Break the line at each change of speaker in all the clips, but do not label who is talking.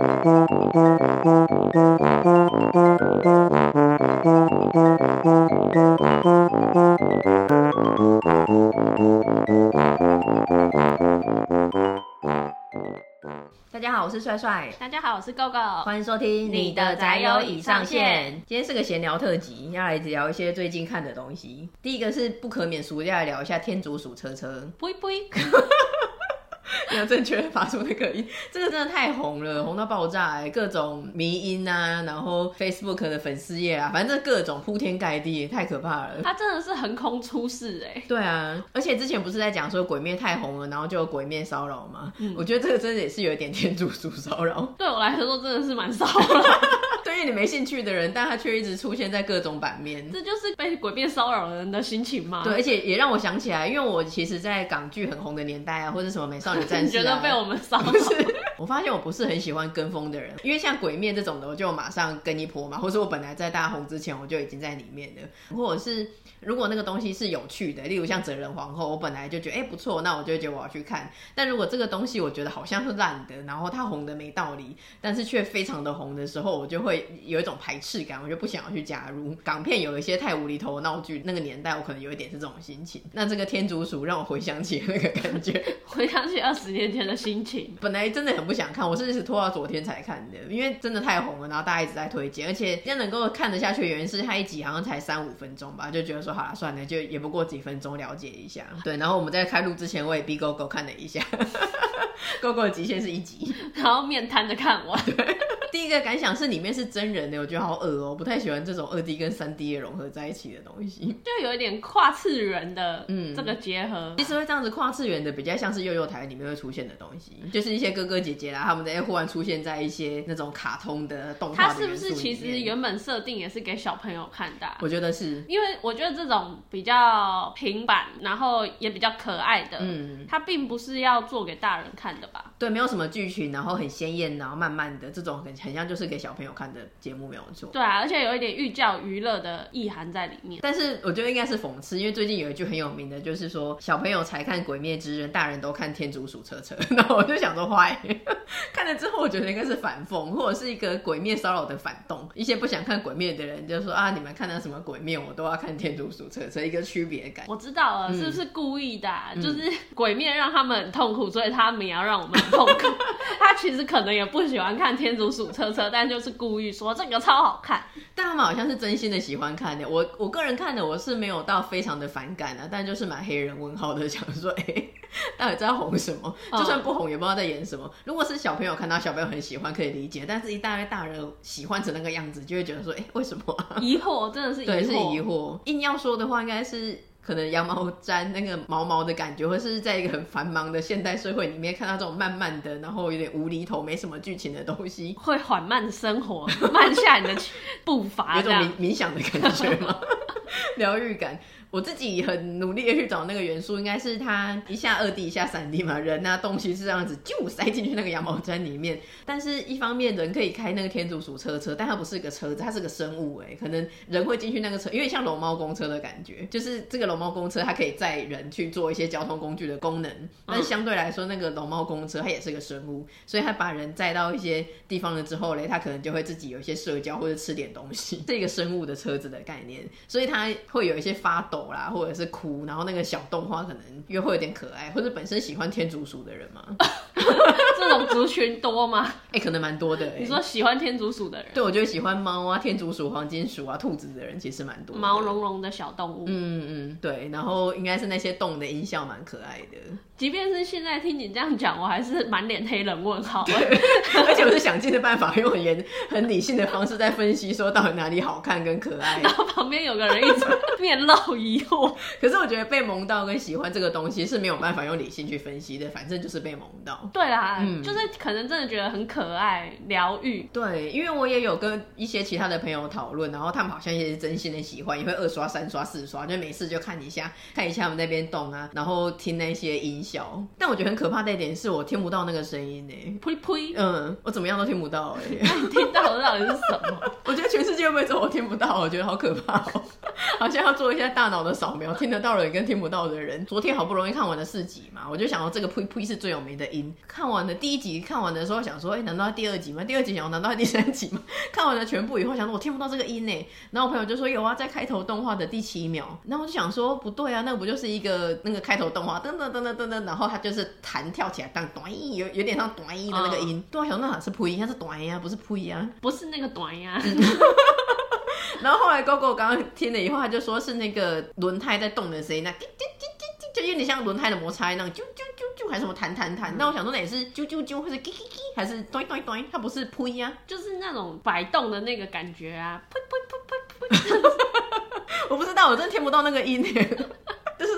大家好，我是帅帅。
大家好，我是 GoGo。
欢迎收听你的宅友已上线。今天是个闲聊特辑，要来聊一些最近看的东西。第一个是不可免俗，要来聊一下天竺鼠
车车。
要正确的发出那个音，这个真的太红了，红到爆炸哎！各种迷音啊，然后 Facebook 的粉丝页啊，反正这各种铺天盖地，太可怕了。
它真的是横空出世哎！
对啊，而且之前不是在讲说鬼灭太红了，然后就有鬼灭骚扰吗？嗯，我觉得这个真的也是有一点天竺鼠骚扰。
对我来说，真的是蛮骚扰。
对于你没兴趣的人，但他却一直出现在各种版面，
这就是被鬼灭骚扰的人的心情嘛？
对，而且也让我想起来，因为我其实，在港剧很红的年代啊，或者什么美少女战士、啊，
你觉得被我们骚扰？
我发现我不是很喜欢跟风的人，因为像鬼灭这种的，我就马上跟一波嘛，或者我本来在大红之前，我就已经在里面了，或者是如果那个东西是有趣的，例如像哲人皇后，我本来就觉得哎、欸、不错，那我就觉得我要去看。但如果这个东西我觉得好像是烂的，然后它红的没道理，但是却非常的红的时候，我就会有一种排斥感，我就不想要去加入。港片有一些太无厘头的闹剧，那个年代我可能有一点是这种心情。那这个天竺鼠让我回想起那个感觉，
回想起二十年前的心情。
本来真的很不想看，我是一直拖到昨天才看的，因为真的太红了，然后大家一直在推荐，而且今天能够看得下去的原因是它一集好像才三五分钟吧，就觉得说好了算了，就也不过几分钟了解一下。对，然后我们在开录之前，我也逼 GoGo 看了一下，GoGo 的极限是一集，
然后面瘫着看完。
对第一个感想是里面是真人的，我觉得好恶哦、喔，不太喜欢这种二 D 跟三 D 的融合在一起的东西，
就有一点跨次元的，嗯，这个结合、嗯。其实会这样子跨次元的，比较像是幼幼台里面会出现的东西，就是一些哥哥姐姐啦，他们在忽然出现在一些那种卡通的动画。它是不是其实原本设定也是给小朋友看的、啊？
我觉得是，
因为我觉得这种比较平板，然后也比较可爱的，嗯，它并不是要做给大人看的吧？
对，没有什么剧情，然后很鲜艳，然后慢慢的这种很很像就是给小朋友。看的节目没有做，
对啊，而且有一点寓教于乐的意涵在里面。
但是我觉得应该是讽刺，因为最近有一句很有名的，就是说小朋友才看《鬼灭之刃》，大人都看《天竺鼠车车》。那我就想说，坏，看了之后我觉得应该是反讽，或者是一个鬼灭骚扰的反动。一些不想看鬼灭的人就说啊，你们看到什么鬼灭，我都要看《天竺鼠车车》，一个区别感。
我知道了，嗯、是不是故意的、啊？就是鬼灭让他们很痛苦，所以他们也要让我们很痛苦。他其实可能也不喜欢看《天竺鼠车车》，但就是。故意说这个超好看，
但他们好像是真心的喜欢看的。我我个人看的我是没有到非常的反感啊，但就是蛮黑人问号的，想说 哎、欸，到底在红什么？就算不红也不知道在演什么。哦、如果是小朋友看到，小朋友很喜欢可以理解，但是一大堆大人喜欢成那个样子，就会觉得说哎、欸，为什么、啊？
疑惑真的是
对，是疑惑。硬要说的话，应该是。可能羊毛毡那个毛毛的感觉，或是在一个很繁忙的现代社会里面看到这种慢慢的，然后有点无厘头、没什么剧情的东西，
会缓慢生活，慢下你的步 伐，
有种冥冥想的感觉吗？疗愈感。我自己很努力的去找那个元素，应该是它一下二 D 一下三 D 嘛，人啊东西是这样子就塞进去那个羊毛毡里面。但是一方面人可以开那个天竺鼠车车，但它不是一个车子，它是个生物哎，可能人会进去那个车，因为像龙猫公车的感觉，就是这个龙猫公车它可以载人去做一些交通工具的功能，但是相对来说那个龙猫公车它也是个生物，所以它把人载到一些地方了之后嘞，它可能就会自己有一些社交或者吃点东西，这个生物的车子的概念，所以它会有一些发抖。啦，或者是哭，然后那个小动画可能又会有点可爱，或者本身喜欢天竺鼠的人嘛，
这种族群多吗？哎、
欸，可能蛮多的。
你说喜欢天竺鼠的人，
对，我觉得喜欢猫啊、天竺鼠、黄金鼠啊、兔子的人其实蛮多，
毛茸茸的小动物。
嗯嗯，对，然后应该是那些动的音效蛮可爱的。
即便是现在听你这样讲，我还是满脸黑人问号。
对，而且我是想尽的办法，用很严、很理性的方式在分析，说到底哪里好看跟可爱。
然后旁边有个人一直面露疑惑。
可是我觉得被萌到跟喜欢这个东西是没有办法用理性去分析的，反正就是被萌到。
对啦，嗯，就是可能真的觉得很可爱、疗愈。
对，因为我也有跟一些其他的朋友讨论，然后他们好像也是真心的喜欢，也会二刷、三刷、四刷，就每次就看一下，看一下他们那边动啊，然后听那些音。效，但我觉得很可怕的一点是我听不到那个声音呢。呸呸，嗯，我怎么样都听不到哎。
那 你听到的到底是什么？
我觉得全世界会不会只有我听不到？我觉得好可怕哦。好像要做一下大脑的扫描，听得到的人跟听不到的人。昨天好不容易看完了四集嘛，我就想到这个呸呸是最有名的音。看完了第一集，看完的时候想说，哎、欸，难道第二集吗？第二集想，难道第三集吗？看完了全部以后，想说我听不到这个音呢。然后我朋友就说有啊，在开头动画的第七秒。然后我就想说不对啊，那个不就是一个那个开头动画噔噔噔噔噔噔，然后它就是弹跳起来当短音，有有点像短音的那个音。对啊，想那好像是呸，它是短音啊，不是呸啊，
不是那个短音啊。
然后后来 GoGo 刚刚听了以后，他就说是那个轮胎在动的声音，那滴滴滴滴滴，就有点像轮胎的摩擦那种，啾啾啾啾，还是什么弹弹弹。那我想说，那也是啾啾啾，或是叽叽叽，还是咚咚咚，它不是呸呀，
就是那种摆动的那个感觉啊，呸呸呸呸呸。
我不知道，我真的听不到那个音。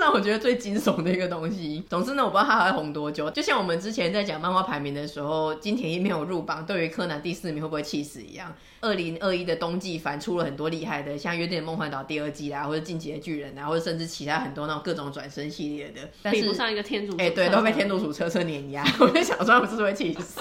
让我觉得最惊悚的一个东西。总之呢，我不知道它还会红多久。就像我们之前在讲漫画排名的时候，金田一没有入榜，对于柯南第四名会不会气死一样。二零二一的冬季番出了很多厉害的，像《约定的梦幻岛》第二季啦，或者《进击的巨人》啊，或者甚至其他很多那种各种转身系列的，但是
比不上一个天主。
哎、欸，对，都被天主鼠车车碾压。我就想说，他们是不是会气死？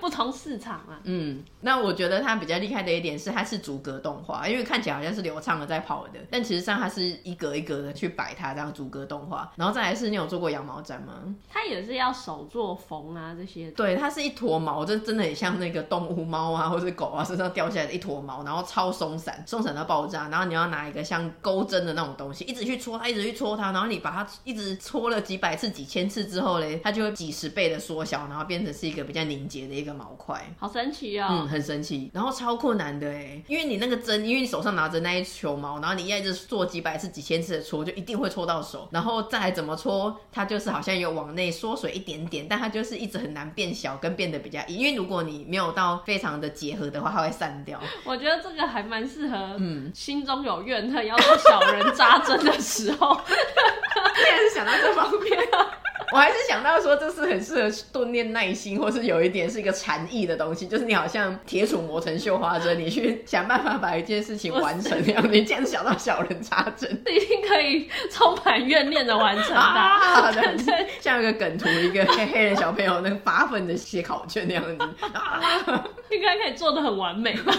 不同市场啊。
嗯，那我觉得它比较厉害的一点是，它是逐格动画，因为看起来好像是流畅的在跑的，但其实上它是一格一格的去摆它这样。逐格动画，然后再来是，你有做过羊毛毡吗？
它也是要手做缝啊，这些。
对，它是一坨毛，这真的很像那个动物猫啊，或者狗啊身上掉下来的一坨毛，然后超松散，松散到爆炸。然后你要拿一个像钩针的那种东西，一直去戳它，一直去戳它，然后你把它一直戳了几百次、几千次之后嘞，它就会几十倍的缩小，然后变成是一个比较凝结的一个毛块。
好神奇哦！
嗯，很神奇。然后超困难的哎，因为你那个针，因为你手上拿着那一球毛，然后你一直做几百次、几千次的搓，就一定会搓到手，然后再。怎么搓，它就是好像有往内缩水一点点，但它就是一直很难变小跟变得比较硬，因为如果你没有到非常的结合的话，它会散掉。
我觉得这个还蛮适合，嗯，心中有怨恨要做小人扎针的时候，
你也是想到这方面。我还是想到说，这是很适合锻炼耐心，或是有一点是一个禅意的东西，就是你好像铁杵磨成绣花针，你去想办法把一件事情完成那样。你这样想到小人插针，
一定可以充满怨念的完成的。啊，对对对，
像一个梗图，一个黑黑人小朋友那个发奋的写考卷那样子，啊，
应该可以做的很完美吧？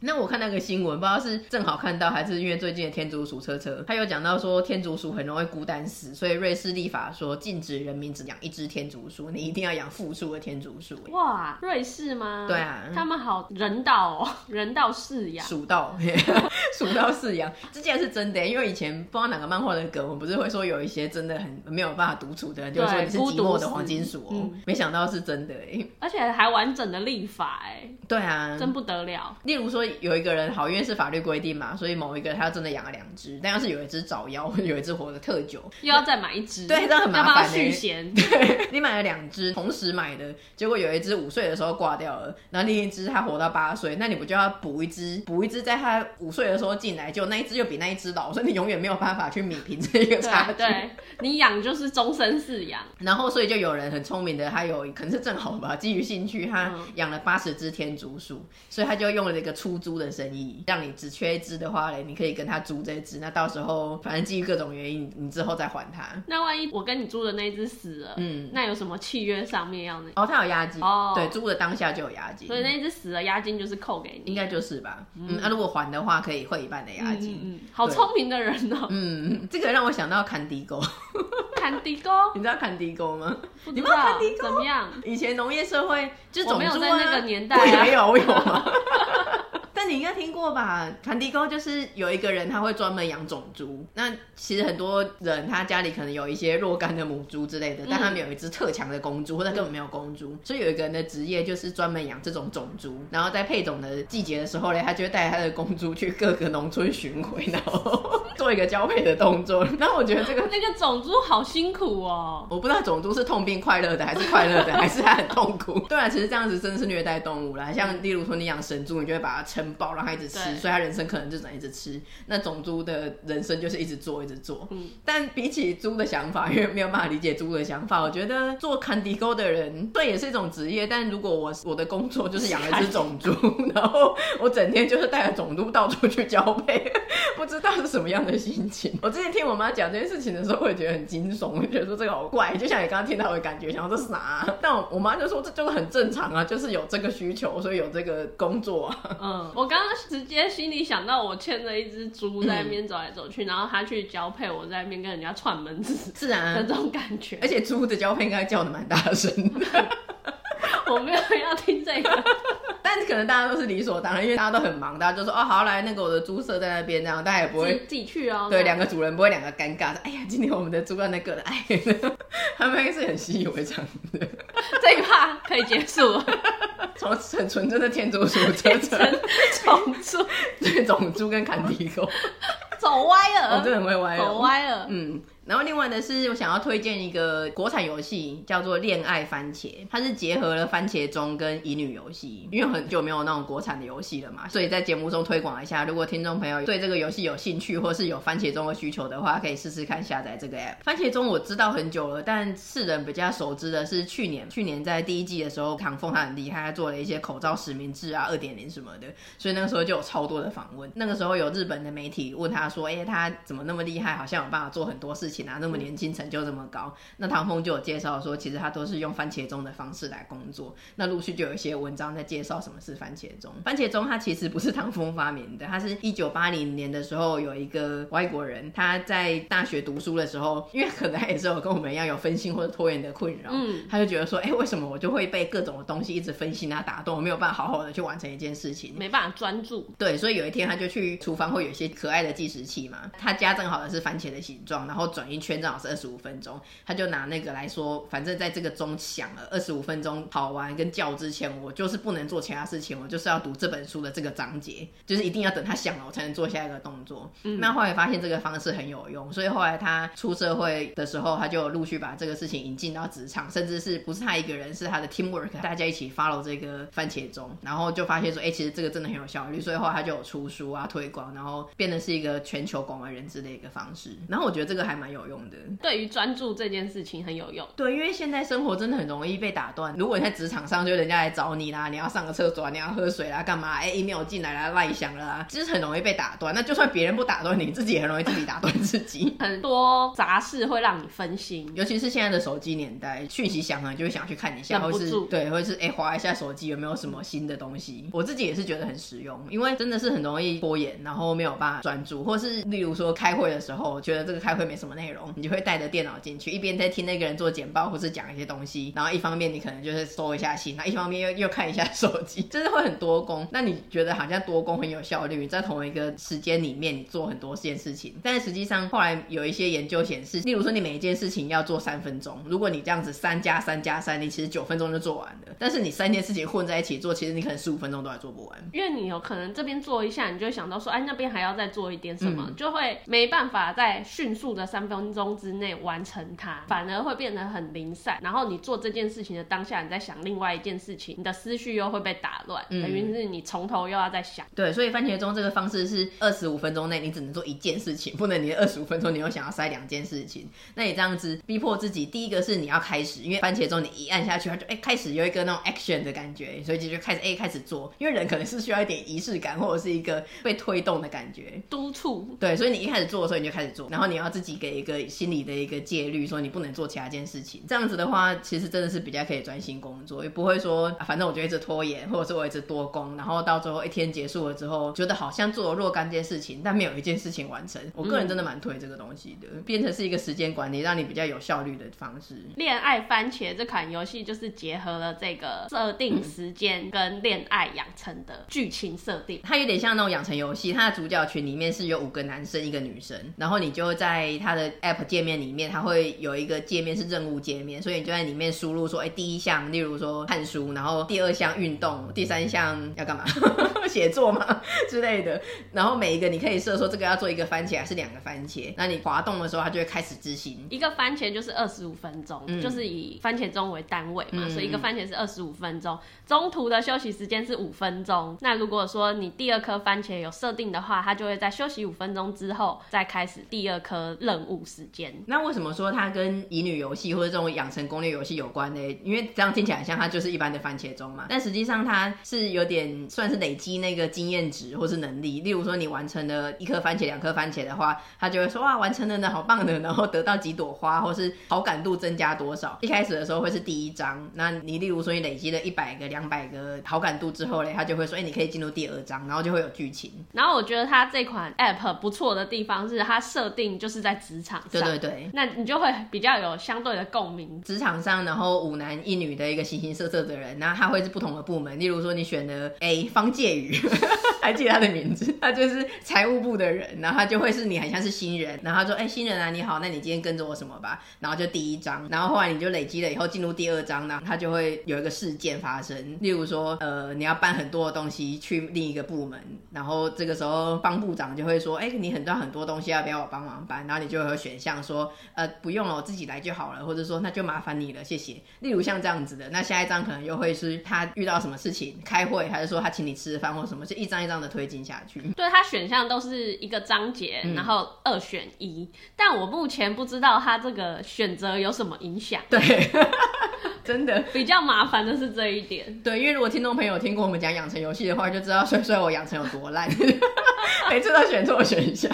那我看那个新闻，不知道是正好看到，还是因为最近的天竺鼠车车，他有讲到说天竺鼠很容易孤单死，所以瑞士立法说禁止。人民只养一只天竺鼠，你一定要养复数的天竺鼠。
哇，瑞士吗？
对啊，
他们好人道哦，人道饲养，
鼠道，鼠道饲养，这竟然是真的。因为以前不知道哪个漫画的梗，我们不是会说有一些真的很没有办法独处的人，就是说你是寂寞的黄金鼠哦、嗯。没想到是真的哎，
而且还完整的立法哎。
对啊，
真不得了。
例如说有一个人好，因为是法律规定嘛，所以某一个他真的养了两只，但要是有一只早夭，有一只活得特久，
又要再买一只，
对，这样很麻烦
续弦。
对，你买了两只，同时买的，结果有一只五岁的时候挂掉了，然后另一只它活到八岁，那你不就要补一只，补一只在它五岁的时候进来，就那一只又比那一只老，所以你永远没有办法去弭平这一个差距。
对，对你养就是终身饲养，
然后所以就有人很聪明的，他有可能是正好吧，基于兴趣，他养了八十只天竺鼠，所以他就用了一个出租的生意，让你只缺一只的话嘞，你可以跟他租这只，那到时候反正基于各种原因，你之后再还他。
那万一我跟你租的那只死了，嗯，那有什么契约上面要那
哦，他有押金。哦，对，租的当下就有押金，
所以那只死了，押金就是扣给你，
应该就是吧，嗯，那、如果还的话，可以汇一半的押金，
嗯，嗯好聪明的人哦、喔，
嗯，这个让我想到坎迪沟，
坎迪沟，
你知道坎迪沟吗？
不知道，你知道坎迪沟？
怎么样？以前农业社会就是种
猪啊，我没有在那个年代、啊，
没有，我有吗？但你应该听过吧？坎迪沟就是有一个人，他会专门养种猪。那其实很多人他家里可能有一些若干的母猪之类的，但他们有一只特强的公猪，或者根本没有公猪。所以有一个人的职业就是专门养这种种猪。然后在配种的季节的时候呢，他就会带他的公猪去各个农村巡回，然后做一个交配的动作。然后我觉得这个
那个种猪好辛苦哦。
我不知道种猪是痛并快乐的，还是快乐的，还是他很痛苦。对啊，其实这样子真的是虐待动物啦。像例如说你养神猪，你就会把它撑。饱让他一直吃，所以他人生可能就只能一直吃。那种猪的人生就是一直做，一直做。嗯，但比起猪的想法，因为没有办法理解猪的想法，我觉得做坎迪沟的人，对，也是一种职业。但如果我我的工作就是养了一只种猪，然后我整天就是带着种猪到处去交配，不知道是什么样的心情。我之前听我妈讲这件事情的时候，会觉得很惊悚，我觉得说这个好怪，就像你刚刚听到的感觉，想说这是啥啊？但我我妈就说这就是很正常啊，就是有这个需求，所以有这个工作啊。嗯，
我。我刚刚直接心里想到，我牵着一只猪在那边走来走去，嗯、然后它去交配，我在那边跟人家串门子，
是啊，
那种感觉。
而且猪的交配应该叫的蛮大声的。
我没有要听这个，
但是可能大家都是理所当然，因为大家都很忙，大家就说哦，好来那个我的猪舍在那边，这样大家也不会
自己去哦。
对，两个主人不会两个尴尬的。哎呀，今天我们的猪在那个了，哎，他们应该是很习以为常的。
这一趴可以结束了，
从很纯真的天竺鼠车车，
种猪，
对，种猪跟坎迪狗，
走歪了，
我真的很会歪了，
走歪了，
嗯。然后另外的是，我想要推荐一个国产游戏，叫做《恋爱番茄》，它是结合了番茄钟跟乙女游戏。因为很久没有那种国产的游戏了嘛，所以在节目中推广一下。如果听众朋友对这个游戏有兴趣，或是有番茄钟的需求的话，可以试试看下载这个 app。番茄钟我知道很久了，但世人比较熟知的是去年，去年在第一季的时候，唐凤他很厉害，他做了一些口罩实名制啊、二点零什么的，所以那个时候就有超多的访问。那个时候有日本的媒体问他说：“哎，他怎么那么厉害？好像有办法做很多事情啊，那么年轻。”成就这么高，那唐峰就有介绍说，其实他都是用番茄钟的方式来工作。那陆续就有一些文章在介绍什么是番茄钟。番茄钟它其实不是唐峰发明的，它是一九八零年的时候有一个外国人，他在大学读书的时候，因为可能也是有跟我们一样有分心或者拖延的困扰，嗯，他就觉得说，哎、欸，为什么我就会被各种的东西一直分心啊打动，我没有办法好好的去完成一件事情，
没办法专注。
对，所以有一天他就去厨房，会有一些可爱的计时器嘛，他家正好的是番茄的形状，然后转一圈正好是二十五分钟。他就拿那个来说，反正在这个钟响了二十五分钟跑完跟叫之前，我就是不能做其他事情，我就是要读这本书的这个章节，就是一定要等他响了，我才能做下一个动作。嗯，那后来发现这个方式很有用，所以后来他出社会的时候，他就陆续把这个事情引进到职场，甚至是不是他一个人，是他的 teamwork，大家一起 follow 这个番茄钟，然后就发现说，哎、欸，其实这个真的很有效率，所以后来他就有出书啊，推广，然后变得是一个全球广为人知的一个方式。然后我觉得这个还蛮有用的，
对于专注这件事情很有用，
对，因为现在生活真的很容易被打断。如果你在职场上，就人家来找你啦，你要上个厕所，你要喝水啦，干嘛？哎，email 进来啦，赖响了啦，其实很容易被打断。那就算别人不打断你，自己也很容易自己打断自己。
很多杂事会让你分心，
尤其是现在的手机年代，讯息响了就会想去看一下，或是对，或者是哎滑一下手机有没有什么新的东西。我自己也是觉得很实用，因为真的是很容易拖延，然后没有办法专注，或是例如说开会的时候，觉得这个开会没什么内容，你就会带着电脑进去，一边。在听那个人做简报，或是讲一些东西，然后一方面你可能就是收一下信，然后一方面又又看一下手机，真 的会很多工。那你觉得好像多工很有效率，在同一个时间里面你做很多件事情，但是实际上后来有一些研究显示，例如说你每一件事情要做三分钟，如果你这样子三加三加三，你其实九分钟就做完了。但是你三件事情混在一起做，其实你可能十五分钟都还做不完，
因为你有可能这边做一下，你就会想到说，哎，那边还要再做一点什么，嗯、就会没办法再迅速的三分钟之内完成它，反而会变得。很零散，然后你做这件事情的当下，你在想另外一件事情，你的思绪又会被打乱，嗯、等于是你从头又要再想。
对，所以番茄钟这个方式是二十五分钟内你只能做一件事情，不能你的二十五分钟你又想要塞两件事情。那你这样子逼迫自己，第一个是你要开始，因为番茄钟你一按下去，它就哎开始有一个那种 action 的感觉，所以就就开始哎开始做。因为人可能是需要一点仪式感，或者是一个被推动的感觉，
督促。
对，所以你一开始做的时候你就开始做，然后你要自己给一个心理的一个戒律，说你不能做其他件事情，这样子的。话，其实真的是比较可以专心工作，也不会说、啊、反正我就一直拖延，或者是我一直多工，然后到最后一天结束了之后，觉得好像做了若干件事情，但没有一件事情完成。我个人真的蛮推这个东西的，嗯、变成是一个时间管理，让你比较有效率的方式。
恋爱番茄这款游戏就是结合了这个设定时间跟恋爱养成的剧情设定，
它有点像那种养成游戏。它的主角群里面是有五个男生一个女生，然后你就在它的 App 界面里面，它会有一个界面是任务界面，所以。你就在里面输入说，哎、欸，第一项，例如说看书，然后第二项运动，第三项要干嘛？写作嘛 之类的。然后每一个你可以设说这个要做一个番茄还是两个番茄。那你滑动的时候，它就会开始执行。
一个番茄就是二十五分钟，嗯、就是以番茄钟为单位嘛，嗯、所以一个番茄是二十五分钟。中途的休息时间是五分钟。那如果说你第二颗番茄有设定的话，它就会在休息五分钟之后再开始第二颗任务。务时间。
那为什么说它跟乙女游戏或者这种养成攻略游戏有关呢？因为这样听起来像它就是一般的番茄钟嘛，但实际上它是有点算是累积那个经验值或是能力。例如说你完成了一颗番茄、两颗番茄的话，它就会说哇，完成了呢，好棒的，然后得到几朵花，或是好感度增加多少。一开始的时候会是第一章，那你例如说你累积了一百个、两百个好感度之后嘞，它就会说哎，你可以进入第二章，然后就会有剧情。
然后我觉得它这款 App 不错的地方是它设定就是在职场上，
对对对，
那你就会比较有相对的共鸣。
职场上，然后五男一女的一个形形色色的人，那他会是不同的部门。例如说你选的 A 方介宇，还记得他的名字，他就是财务部的人，然后他就会是你很像是新人，然后他说哎、欸、新人啊你好，那你今天跟着我什么吧，然后就第一章，然后后来你就累积了以后进入第二章，然后他就会有一个事件发生，例如说呃你要搬很多的东西去另一个部门，然后这个时候方部长就会说哎、欸、你很多很多东西要不要我帮忙搬，然后你就会有选项说呃不用了我自己来就好了，或者说那就麻烦你了谢谢。例如像这样子的，那下一张可能又会是他遇到什么事情开会，还是说他请你吃饭或什么，就一张一张的推进下去。
对，他选项都是一个章节，嗯、然后二选一，但我目前不知道他这个选择有什么影响。
对。真的
比较麻烦的是这一点，
对，因为如果听众朋友听过我们讲养成游戏的话，就知道帅帅我养成有多烂，每次都选错选项。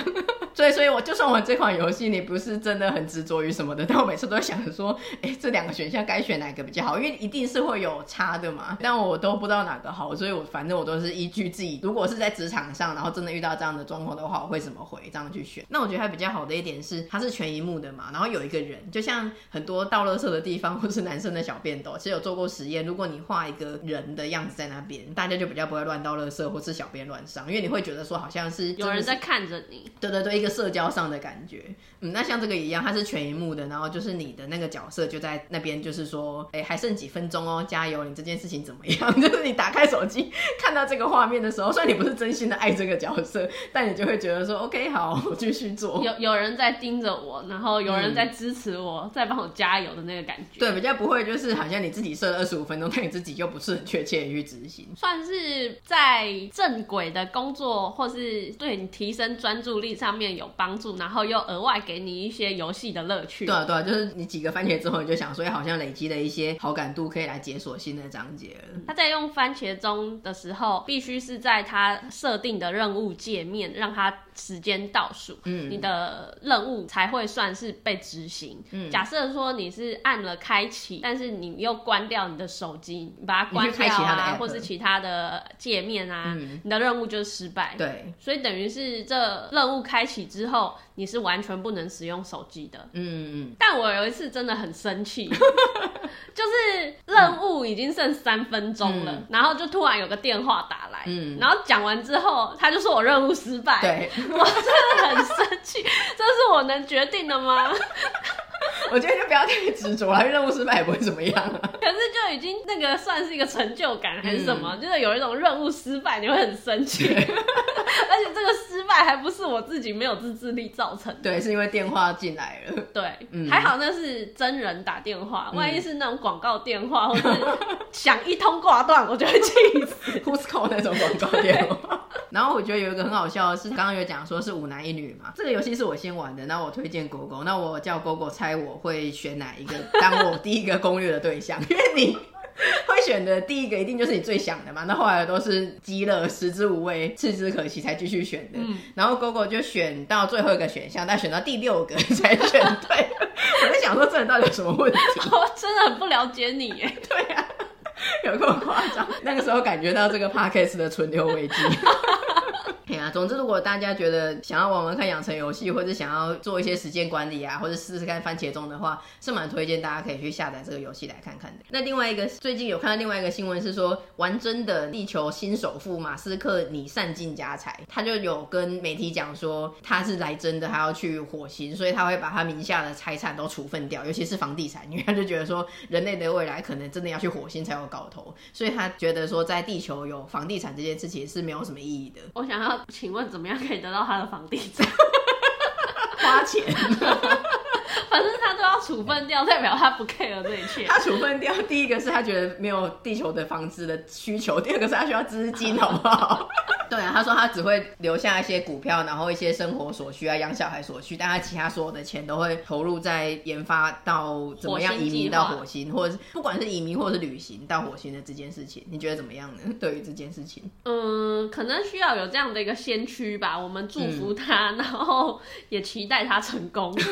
所以，所以我就算玩这款游戏，你不是真的很执着于什么的，但我每次都想着说，哎、这两个选项该选哪个比较好？因为一定是会有差的嘛。但我都不知道哪个好，所以我反正我都是依据自己，如果是在职场上，然后真的遇到这样的状况的话，我会怎么回这样去选。那我觉得它比较好的一点是，它是全萤幕的嘛，然后有一个人，就像很多倒垃圾的地方，或是男生的小便斗，其实有做过实验，如果你画一个人的样子在那边，大家就比较不会乱倒垃圾或是小便乱上，因为你会觉得说好像是，是
有人在看着你。
对对对，一个社交上的。感觉，嗯，那像这个一样，它是全一幕的，然后就是你的那个角色就在那边，就是说，哎，还剩几分钟哦，加油，你这件事情怎么样？就是你打开手机看到这个画面的时候，虽然你不是真心的爱这个角色，但你就会觉得说，OK，好，我继续做。
有有人在盯着我，然后有人在支持我，嗯、在帮我加油的那个感觉。
对，比较不会就是好像你自己设了二十五分钟，但你自己又不是很确切的去执行。
算是在正轨的工作或是对你提升专注力上面有帮助，然后又额外给。给你一些游戏的乐趣。
对啊，对啊，就是你几个番茄之后，你就想说，好像累积了一些好感度，可以来解锁新的章节了。
他在用番茄钟的时候，必须是在他设定的任务界面，让他时间倒数，嗯，你的任务才会算是被执行。嗯，假设说你是按了开启，但是你又关掉你的手机，你把它关掉啊，或是其他的界面啊，嗯，你的任务就是失败。对，所以等于是这任务开启之后，你是完全不能使用手机的。嗯嗯。但我有一次真的很生气，就是任务已经剩三分钟了，嗯，然后就突然有个电话打来，嗯，然后讲完之后，他就说我任务失败。对。我真的很生气，这是我能决定的吗？
我觉得就不要太执着了，因为任务失败也不会怎么样啊。
可是就已经那个算是一个成就感还是什么？嗯、就是有一种任务失败你会很生气，而且这个失败还不是我自己没有自制力造成的。
对，是因为电话进来了。
对，嗯、还好那是真人打电话，万一是那种广告电话，或者是想一通挂断，我就会气死。
Who's call 那种广告电话。然后我觉得有一个很好笑的是，刚刚有讲说是五男一女嘛，这个游戏是我先玩的，那我推荐狗狗，那我叫狗狗猜我会选哪一个当我第一个攻略的对象，因为你会选的第一个一定就是你最想的嘛，那后来都是鸡肋、食之无味、弃之可惜才继续选的，嗯、然后狗狗就选到最后一个选项，但选到第六个才选对，我在想说这人到底有什么问题？
我 真的很不了解你耶，
对呀、啊，有够夸张，那个时候感觉到这个 podcast 的存留危机。对啊，总之，如果大家觉得想要玩玩看养成游戏，或者想要做一些时间管理啊，或者试试看番茄钟的话，是蛮推荐大家可以去下载这个游戏来看看的。那另外一个，最近有看到另外一个新闻是说，玩真的地球新首富马斯克拟散尽家财，他就有跟媒体讲说，他是来真的，还要去火星，所以他会把他名下的财产都处分掉，尤其是房地产，因为他就觉得说，人类的未来可能真的要去火星才有搞头，所以他觉得说，在地球有房地产这件事情是没有什么意义的。
我想要。请问怎么样可以得到他的房地产？
花钱，
反正他都要处分掉，代表他不 care 这一切。
他处分掉，第一个是他觉得没有地球的房子的需求，第二个是他需要资金，好不好？对啊，他说他只会留下一些股票，然后一些生活所需啊，养小孩所需，但他其他所有的钱都会投入在研发到怎么样移民到火星，或者是不管是移民或者是旅行到火星的这件事情，你觉得怎么样呢？对于这件事情，
嗯，可能需要有这样的一个先驱吧。我们祝福他，嗯、然后也期待他成功。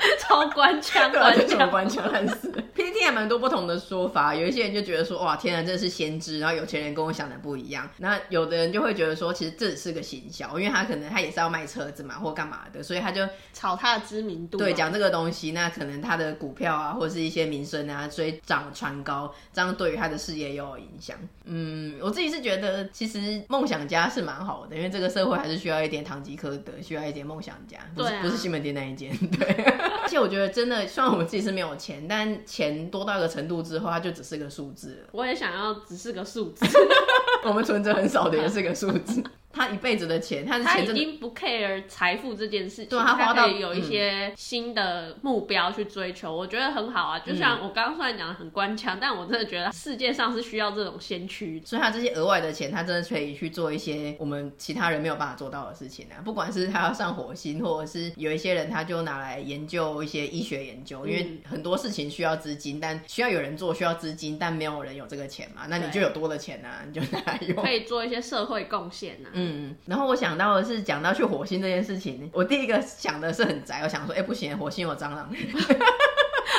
超官腔，
官腔，官腔，烂死了。PTT 还蛮多不同的说法，有一些人就觉得说，哇，天啊，真的是先知，然后有钱人跟我想的不一样。那有的人就会觉得说，其实这只是个行销，因为他可能他也是要卖车子嘛，或干嘛的，所以他就
炒他的知名度。
对，讲这个东西，那可能他的股票啊，或者是一些名声啊，所以涨船高，这样对于他的事业也有影响。嗯，我自己是觉得，其实梦想家是蛮好的，因为这个社会还是需要一点堂吉诃德，需要一点梦想家，不是、啊、不是西门町那一间，对。而且我觉得真的，虽然我们自己是没有钱，但钱多到一个程度之后，它就只是个数字了。
我也想要只是个数字，
我们存折很少的也是个数字。他一辈子的钱，他的钱
他已经不 care 财富这件事情，对，他花到他有一些新的目标去追求，嗯、我觉得很好啊。就像我刚刚虽然讲的很官腔，但我真的觉得世界上是需要这种先驱，
所以他这些额外的钱，他真的可以去做一些我们其他人没有办法做到的事情啊。不管是他要上火星，或者是有一些人他就拿来研究一些医学研究，因为很多事情需要资金，但需要有人做，需要资金，但没有人有这个钱嘛，那你就有多的钱啊，你就拿来用，
可以做一些社会贡献啊。
嗯，然后我。想到的是讲到去火星这件事情，我第一个想的是很宅，我想说，哎、欸，不行，火星有蟑螂，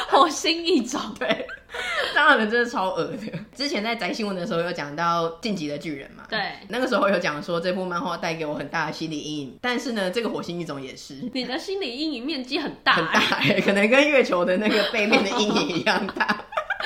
火星一种，
对，蟑螂人真的超恶的。之前在宅新闻的时候有讲到《进击的巨人》嘛，
对，
那个时候有讲说这部漫画带给我很大的心理阴影，但是呢，这个火星一种也是，
你的心理阴影面积很大，
很大，可能跟月球的那个背面的阴影一样大。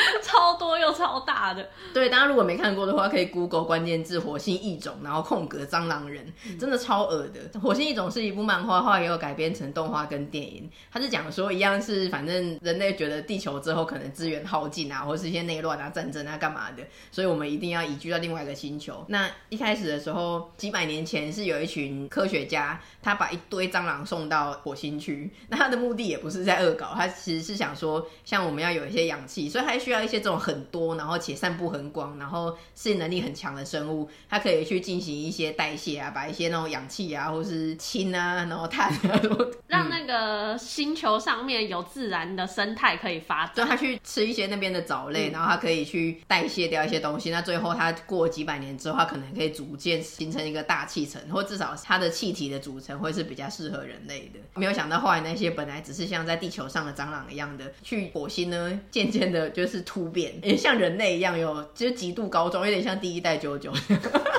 超多又超大的，
对，大家如果没看过的话，可以 Google 关键字“火星异种”，然后空格蟑螂人，真的超恶的。火星异种是一部漫画，后来也有改编成动画跟电影。它是讲说一样是，反正人类觉得地球之后可能资源耗尽啊，或是一些内乱啊、战争啊干嘛的，所以我们一定要移居到另外一个星球。那一开始的时候，几百年前是有一群科学家，他把一堆蟑螂送到火星去。那他的目的也不是在恶搞，他其实是想说，像我们要有一些氧气，所以还需要一些。这种很多，然后且散布很广，然后适应能力很强的生物，它可以去进行一些代谢啊，把一些那种氧气啊，或是氢啊，然后碳啊，
让那个星球上面有自然的生态可以发展。
就它去吃一些那边的藻类，嗯、然后它可以去代谢掉一些东西。那最后它过几百年之后，它可能可以逐渐形成一个大气层，或至少它的气体的组成会是比较适合人类的。没有想到后来那些本来只是像在地球上的蟑螂一样的，去火星呢，渐渐的就是突变。也像人类一样有，就是极度高壮，有点像第一代九九，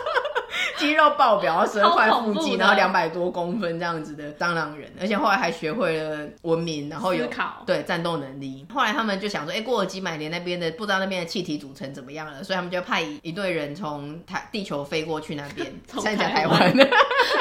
肌肉爆表，十二块腹肌，然后两百多公分这样子的蟑螂人，而且后来还学会了文明，然后有
考
对战斗能力。后来他们就想说，哎、欸，过了几百年，那边的不知道那边的气体组成怎么样了，所以他们就派一队人从台地球飞过去那边，参加台湾，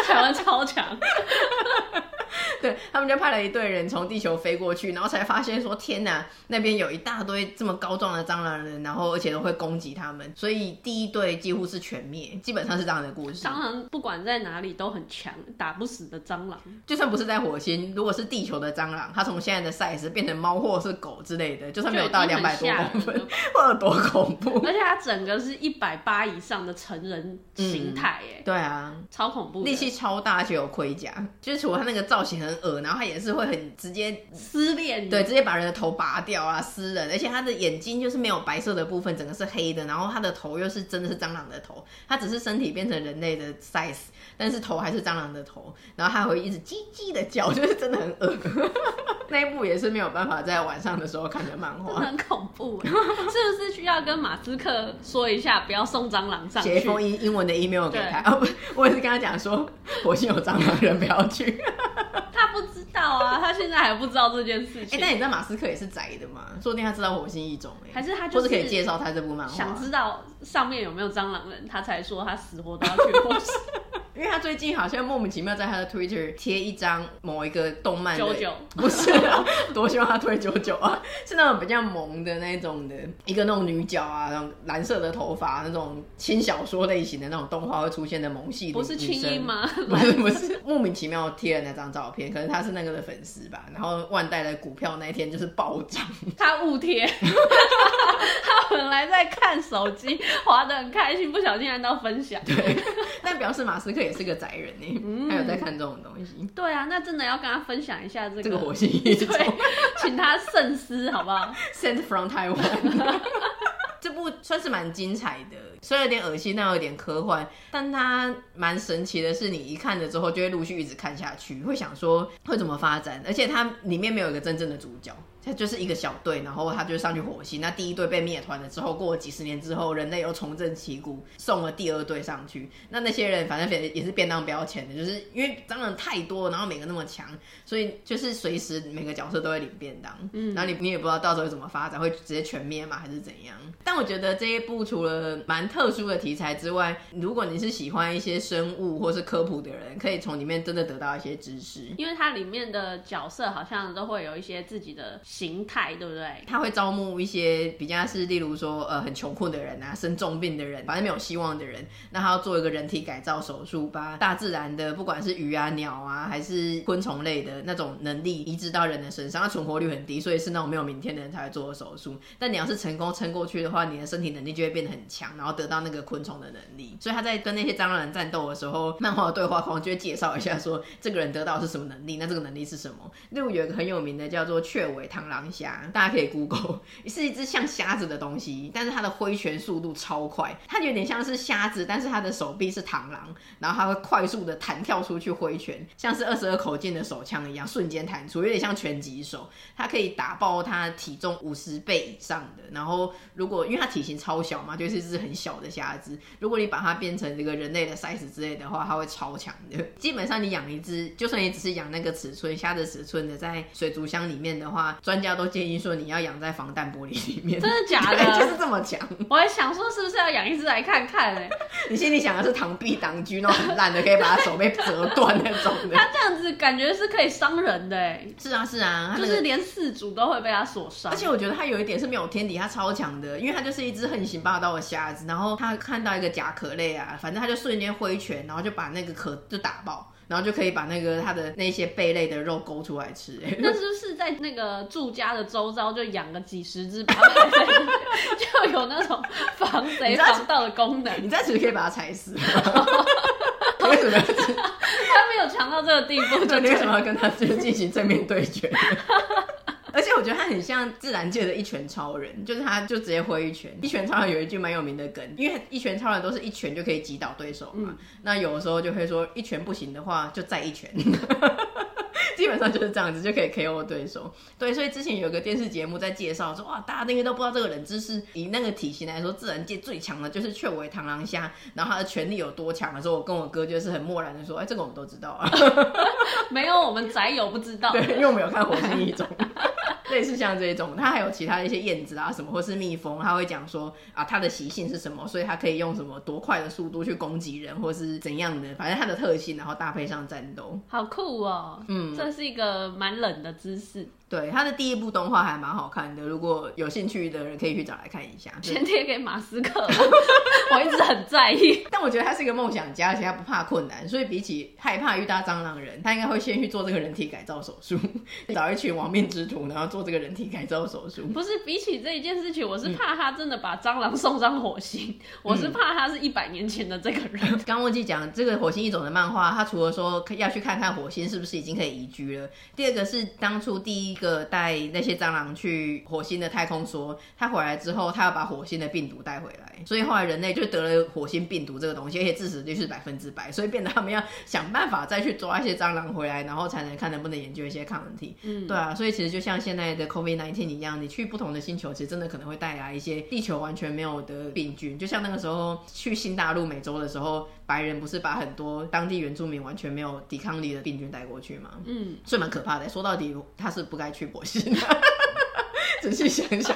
台湾超强。
对，他们就派了一队人从地球飞过去，然后才发现说天哪，那边有一大堆这么高壮的蟑螂人，然后而且都会攻击他们，所以第一队几乎是全灭，基本上是这样的故事。
蟑螂不管在哪里都很强，打不死的蟑螂。
就算不是在火星，如果是地球的蟑螂，它从现在的 size 变成猫或是狗之类的，就算没有到两百多公分，会有 多恐怖？
而且它整个是一百八以上的成人形态，哎、嗯，
对啊，
超恐怖，
力气超大，而且有盔甲，就是除了它那个造型很恶，然后他也是会很直接
撕裂，
对，直接把人的头拔掉啊，撕人，而且他的眼睛就是没有白色的部分，整个是黑的，然后他的头又是真的是蟑螂的头，他只是身体变成人类的 size，但是头还是蟑螂的头，然后他会一直叽叽的叫，就是真的很恶。那一部也是没有办法在晚上的时候看的漫画，
很恐怖，是不是需要跟马斯克说一下，不要送蟑螂上去？
写一封英英文的 email 给他，哦不，我也是跟他讲说，火星有蟑螂人不要去。
不知道啊，他现在还不知道这件事情。
哎、欸，但你知道马斯克也是宅的嘛？说不定他知道火星异种，
还是他就是
可以介绍他这部漫画？
想知道上面有没有蟑螂人，他才说他死活都要去火星。
因为他最近好像莫名其妙在他的 Twitter 贴一张某一个动漫的，
九九
不是啊，多希望他推九九啊，是那种比较萌的那种的，一个那种女角啊，那种蓝色的头发，那种轻小说类型的那种动画会出现的萌系，
不是轻音吗？
不是不是，莫名其妙贴了那张照片，可能他是那个的粉丝吧。然后万代的股票那一天就是暴涨，
他误贴。他本来在看手机，滑得很开心，不小心按到分享。
对，但表示马斯克也是个宅人呢，嗯、还有在看这种东西。
对啊，那真的要跟他分享一下这个，
这个火星异
种，请他慎思好不好？
Sent from Taiwan。这部算是蛮精彩的，虽然有点恶心，但有点科幻。但它蛮神奇的是，你一看了之后，就会陆续一直看下去，会想说会怎么发展。而且它里面没有一个真正的主角。他就是一个小队，然后他就上去火星。那第一队被灭团了之后，过了几十年之后，人类又重振旗鼓，送了第二队上去。那那些人反正也是便当标签的，就是因为蟑螂太多，然后每个那么强，所以就是随时每个角色都会领便当。嗯，然后你你也不知道到时候怎么发展，会直接全灭吗，还是怎样？但我觉得这一部除了蛮特殊的题材之外，如果你是喜欢一些生物或是科普的人，可以从里面真的得到一些知识，
因为它里面的角色好像都会有一些自己的。形态对不对？
他会招募一些比较是，例如说，呃，很穷困的人啊，生重病的人，反正没有希望的人，那他要做一个人体改造手术，把大自然的不管是鱼啊、鸟啊，还是昆虫类的那种能力移植到人的身上，它存活率很低，所以是那种没有明天的人才会做的手术。但你要是成功撑过去的话，你的身体能力就会变得很强，然后得到那个昆虫的能力。所以他在跟那些蟑螂人战斗的时候，漫画的对话框就会介绍一下说，这个人得到是什么能力，那这个能力是什么？例如有一个很有名的叫做雀尾螳螳螂侠。大家可以 Google，是一只像虾子的东西，但是它的挥拳速度超快，它有点像是虾子，但是它的手臂是螳螂，然后它会快速的弹跳出去挥拳，像是二十二口径的手枪一样，瞬间弹出，有点像拳击手。它可以打爆它体重五十倍以上的，然后如果因为它体型超小嘛，就是一只很小的虾子，如果你把它变成这个人类的 size 之类的话，它会超强的。基本上你养一只，就算你只是养那个尺寸虾的尺寸的，在水族箱里面的话，专家都建议。说你要养在防弹玻璃里面，
真的假的？
就是这么强。
我还想说，是不是要养一只来看看嘞？
你心里想的是螳臂挡车那种很烂的，可以把它手被折断那种的。
它这样子感觉是可以伤人的哎。
是啊是啊，
是啊，就是连四主都会被它所伤。
而且我觉得它有一点是没有天敌，它超强的，因为它就是一只横行霸道的瞎子。然后它看到一个甲壳类啊，反正它就瞬间挥拳，然后就把那个壳就打爆。然后就可以把那个它的那些贝类的肉勾出来吃。
那是不是在那个住家的周遭就养个几十只，就有那种防贼防盗的功能？
你在此可以把它踩死。
为什么？他没有强到这个地步，
就 你为什么要跟他进行正面对决？而且我觉得他很像自然界的一拳超人，就是他就直接挥一拳。一拳超人有一句蛮有名的梗，因为一拳超人都是一拳就可以击倒对手嘛。嗯、那有的时候就会说一拳不行的话，就再一拳。基本上就是这样子就可以 KO 对手。对，所以之前有个电视节目在介绍说，哇，大家那个都不知道这个冷知识，以那个体型来说，自然界最强的就是雀尾螳螂虾，然后他的权力有多强的时候，我跟我哥就是很漠然的说，哎、欸，这个我们都知道啊。
没有，我们宅友不知道。
对，因为我们有看火星异种。类似像这种，它还有其他的一些燕子啊什么，或是蜜蜂，它会讲说啊，它的习性是什么，所以它可以用什么多快的速度去攻击人，或是怎样的，反正它的特性，然后搭配上战斗，
好酷哦！嗯，这是一个蛮冷的知识。
对，他的第一部动画还蛮好看的，如果有兴趣的人可以去找来看一下。
先贴给马斯克，我一直很在意。
但我觉得他是一个梦想家，而且他不怕困难，所以比起害怕遇到蟑螂人，他应该会先去做这个人体改造手术，找一群亡命之徒，然后做这个人体改造手术。
不是，比起这一件事情，我是怕他真的把蟑螂送上火星，嗯、我是怕他是一百年前的这个人。
刚忘记讲这个火星异种的漫画，他除了说要去看看火星是不是已经可以移居了，第二个是当初第一个。个带那些蟑螂去火星的太空说，他回来之后，他要把火星的病毒带回来，所以后来人类就得了火星病毒这个东西，而且致死率是百分之百，所以变得他们要想办法再去抓一些蟑螂回来，然后才能看能不能研究一些抗体。嗯，对啊，所以其实就像现在的 COVID-19 一样，你去不同的星球，其实真的可能会带来一些地球完全没有的病菌，就像那个时候去新大陆美洲的时候，白人不是把很多当地原住民完全没有抵抗力的病菌带过去吗？嗯，所以蛮可怕的。说到底，他是不该。去火星，仔细想想。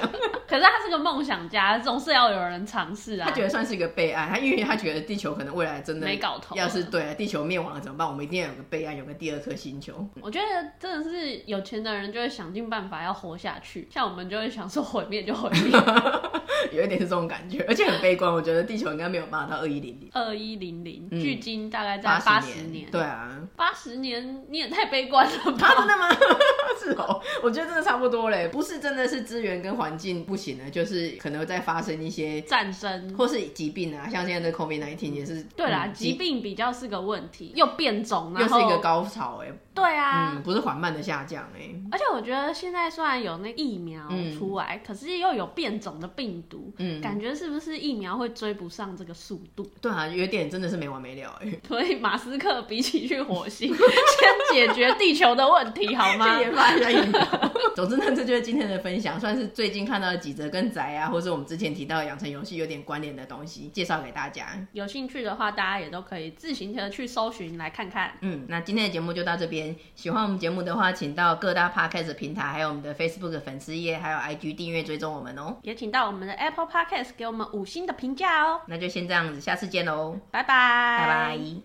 可是他是个梦想家，总是要有人尝试啊。
他觉得算是一个备案，他因为他觉得地球可能未来真的
没搞头，
要是对地球灭亡了怎么办？我们一定要有个备案，有个第二颗星球。
我觉得真的是有钱的人就会想尽办法要活下去，像我们就会想说毁灭就毁灭，
有一点是这种感觉，而且很悲观。我觉得地球应该没有办法到二一零零，
二一零零，距今大概在八十年，年。
对啊，
八十年你也太悲观了吧？
真的吗？是哦，我觉得真的差不多嘞，不是真的是资源跟环境不就是可能在发生一些
战争
或是疾病啊，像现在的 COVID-19 也是。
对啦，嗯、疾病比较是个问题，又变
种，又是一个高潮哎。
对啊，
嗯，不是缓慢的下降哎。
而且我觉得现在虽然有那疫苗出来，嗯、可是又有变种的病毒，嗯，感觉是不是疫苗会追不上这个速度？
对啊，有点真的是没完没了哎。
所以马斯克比起去火星，先解决地球的问题好吗？
研发一下疫苗。总之呢，这就是今天的分享，算是最近看到的几则跟宅啊，或是我们之前提到的养成游戏有点关联的东西，介绍给大家。
有兴趣的话，大家也都可以自行的去搜寻来看看。
嗯，那今天的节目就到这边。喜欢我们节目的话，请到各大 Podcast 平台，还有我们的 Facebook 粉丝页，还有 IG 订阅追踪我们哦。
也请到我们的 Apple Podcast 给我们五星的评价哦。
那就先这样子，下次见喽，
拜拜，
拜拜。